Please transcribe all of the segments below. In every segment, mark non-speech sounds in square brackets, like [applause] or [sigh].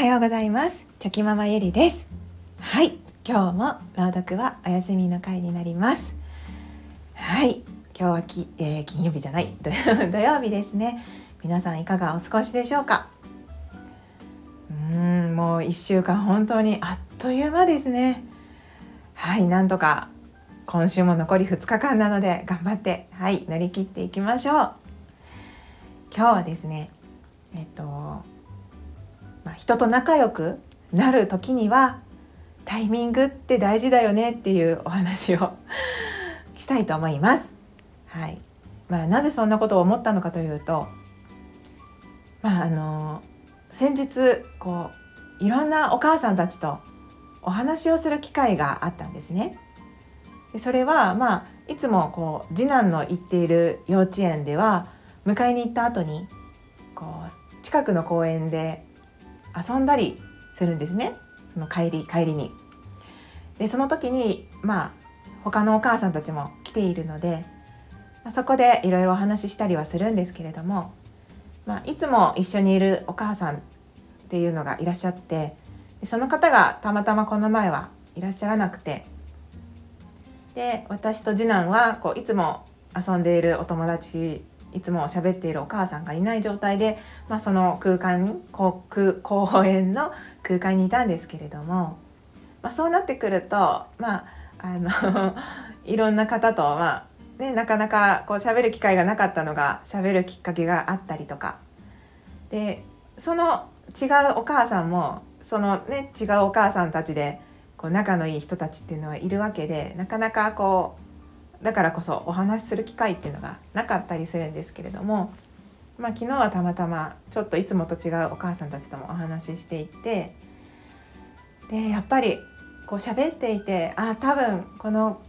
はようございます。チョキママゆりです。はい。今日も朗読はお休みの回になります。はい。今日はき、えー、金曜日じゃない。[laughs] 土曜日ですね。皆さんいかがお過ごしでしょうか？うんもう1週間本当にあっという間ですね。はい。なんとか今週も残り2日間なので頑張ってはい。乗り切っていきましょう。今日はですねえっと、まあ、人と仲良くなる時にはタイミングって大事だよねっていうお話を [laughs] したいと思います。はいまあ、なぜそんなことを思ったのかというと、まあ、あの先日こういろんなお母さんたちとお話をする機会があったんですね。でそれはまあいつもこう次男の行っている幼稚園では迎えに行った後にこう近くの公園で遊んだりするんですねその帰り帰りに。でその時にまあ他のお母さんたちも来ているのでそこでいろいろお話ししたりはするんですけれども、まあ、いつも一緒にいるお母さんっていうのがいらっしゃってその方がたまたまこの前はいらっしゃらなくてで私と次男はこういつも遊んでいるお友達いつも喋っているお母さんがいない状態で、まあ、その空間に公園の空間にいたんですけれども、まあ、そうなってくるとまああの [laughs] いろんな方と、まあね、なかなかこう喋る機会がなかったのが喋るきっかけがあったりとか。でその違うお母さんもそのね違うお母さんたちでこう仲のいい人たちっていうのはいるわけでなかなかこうだからこそお話しする機会っていうのがなかったりするんですけれども、まあ、昨日はたまたまちょっといつもと違うお母さんたちともお話ししていてでやっぱりこう喋っていてあ多分この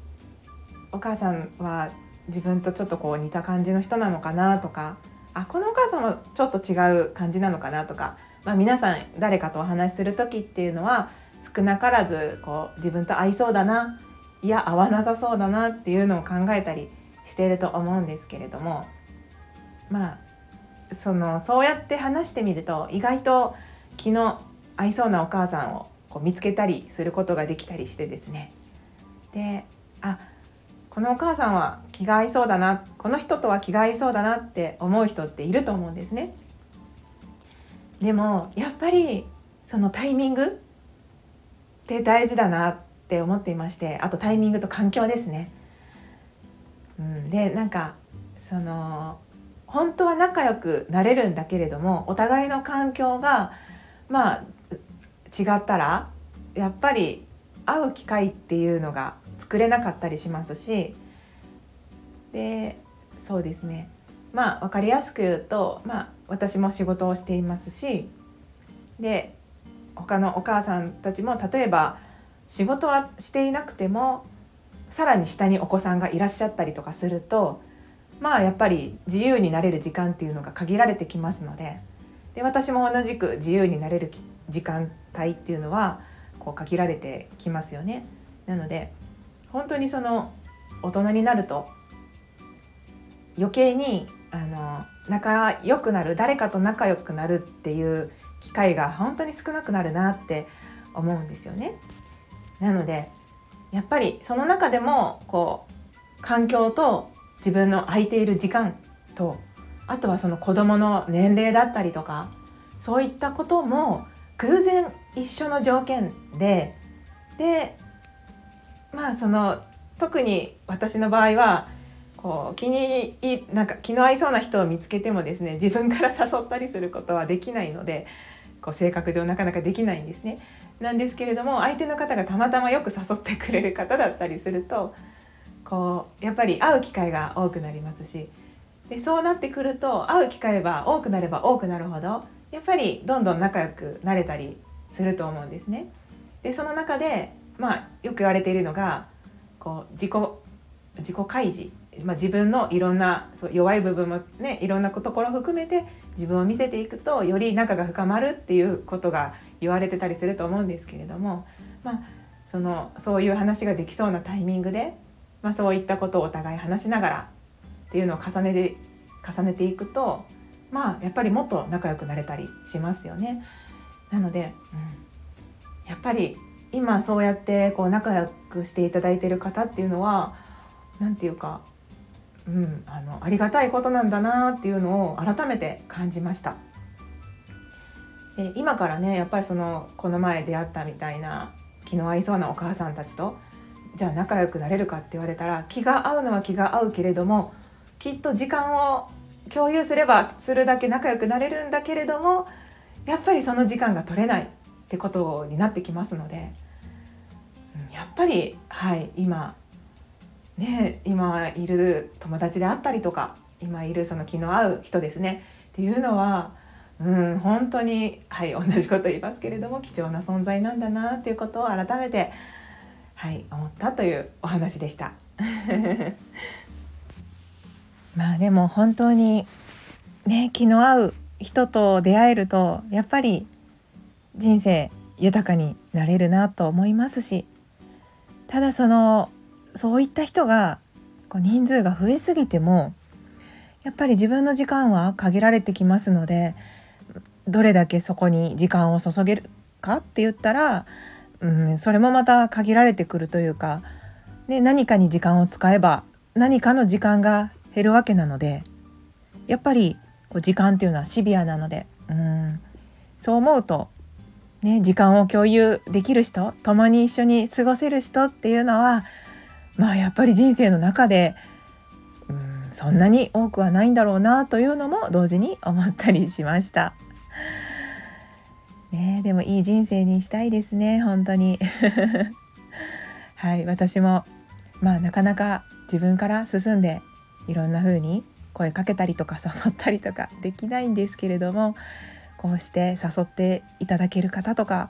お母さんは自分とちょっとこう似た感じの人なのかなとかあこのお母さんはちょっと違う感じなのかなとか、まあ、皆さん誰かとお話しする時っていうのは少なからずこう自分と合いそうだないや合わなさそうだなっていうのを考えたりしてると思うんですけれどもまあそのそうやって話してみると意外と気の合いそうなお母さんをこう見つけたりすることができたりしてですねであこのお母さんは気が合いそうだなこの人とは気が合いそうだなって思う人っていると思うんですね。でもやっぱりそのタイミングって大事だなって思っていましてあとタイミングと環境ですね。うん、でなんかその本当は仲良くなれるんだけれどもお互いの環境がまあ違ったらやっぱり会う機会っていうのが作れなかったりしますしでそうですねまあ分かりやすく言うと、まあ、私も仕事をしていますしで他のお母さんたちも例えば仕事はしていなくてもさらに下にお子さんがいらっしゃったりとかするとまあやっぱり自由になれる時間っていうのが限られてきますのでで私も同じく自由になれる時間帯っていうのはこう限られてきますよね。なので本当にその大人になると余計にあの仲良くなる誰かと仲良くなるっていう機会が本当に少なくなるなって思うんですよね。なのでやっぱりその中でもこう環境と自分の空いている時間とあとはその子どもの年齢だったりとかそういったことも偶然一緒の条件ででまあその特に私の場合はこう気になんか気の合いそうな人を見つけてもですね自分から誘ったりすることはできないのでこう性格上なかなかできないんですね。なんですけれども相手の方がたまたまよく誘ってくれる方だったりするとこうやっぱり会う機会が多くなりますしでそうなってくると会う機会は多くなれば多くなるほどやっぱりどんどん仲良くなれたりすると思うんですね。でその中で、まあ、よく言われているのがこう自己自己開示、まあ、自分のいろんなそう弱い部分もねいろんなところ含めて自分を見せていくとより仲が深まるっていうことが言われてたりすると思うんですけれども、まあ、そのそういう話ができそうなタイミングで、まあ、そういったことをお互い話しながらっていうのを重ねて重ねていくとまあやっぱりもっと仲良くなれたりしますよね。なので、うん、やっぱり今そうやってこう仲良くしていただいている方っていうのは何て言うか、うん、あのありがたいことなんだなっていうのを改めて感じました。で今からねやっぱりそのこの前出会ったみたいな気の合いそうなお母さんたちとじゃあ仲良くなれるかって言われたら気が合うのは気が合うけれどもきっと時間を共有すればするだけ仲良くなれるんだけれどもやっぱりその時間が取れないってことになってきますのでやっぱりはい今ね今いる友達であったりとか今いるその気の合う人ですねっていうのはうん本当にはい同じこと言いますけれども貴重な存在なんだなっていうことを改めてはい思ったというお話でした。[laughs] まあでも本当にね気の合う人と出会えるとやっぱり人生豊かになれるなと思いますしただそのそういった人がこう人数が増えすぎてもやっぱり自分の時間は限られてきますのでどれだけそこに時間を注げるかって言ったら、うん、それもまた限られてくるというか、ね、何かに時間を使えば何かの時間が減るわけなのでやっぱりこう時間っていうのはシビアなのでうんそう思うと、ね、時間を共有できる人共に一緒に過ごせる人っていうのはまあやっぱり人生の中でうんそんなに多くはないんだろうなというのも同時に思ったりしました。ねでもいい人生にしたいですね本当に。[laughs] はい私もまあなかなか自分から進んでいろんな風に声かけたりとか誘ったりとかできないんですけれどもこうして誘っていただける方とか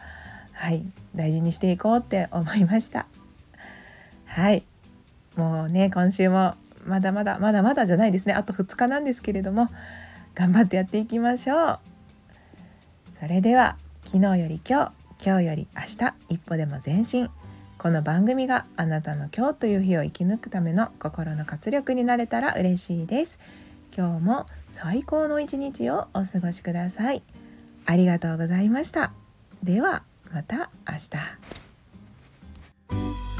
はい大事にしていこうって思いました。はい。もうね今週もまだまだまだまだじゃないですね。あと2日なんですけれども頑張ってやっていきましょう。それでは昨日より今日今日より明日一歩でも前進。この番組があなたの今日という日を生き抜くための心の活力になれたら嬉しいです。今日も最高の一日をお過ごしください。ありがとうございました。ではまた明日。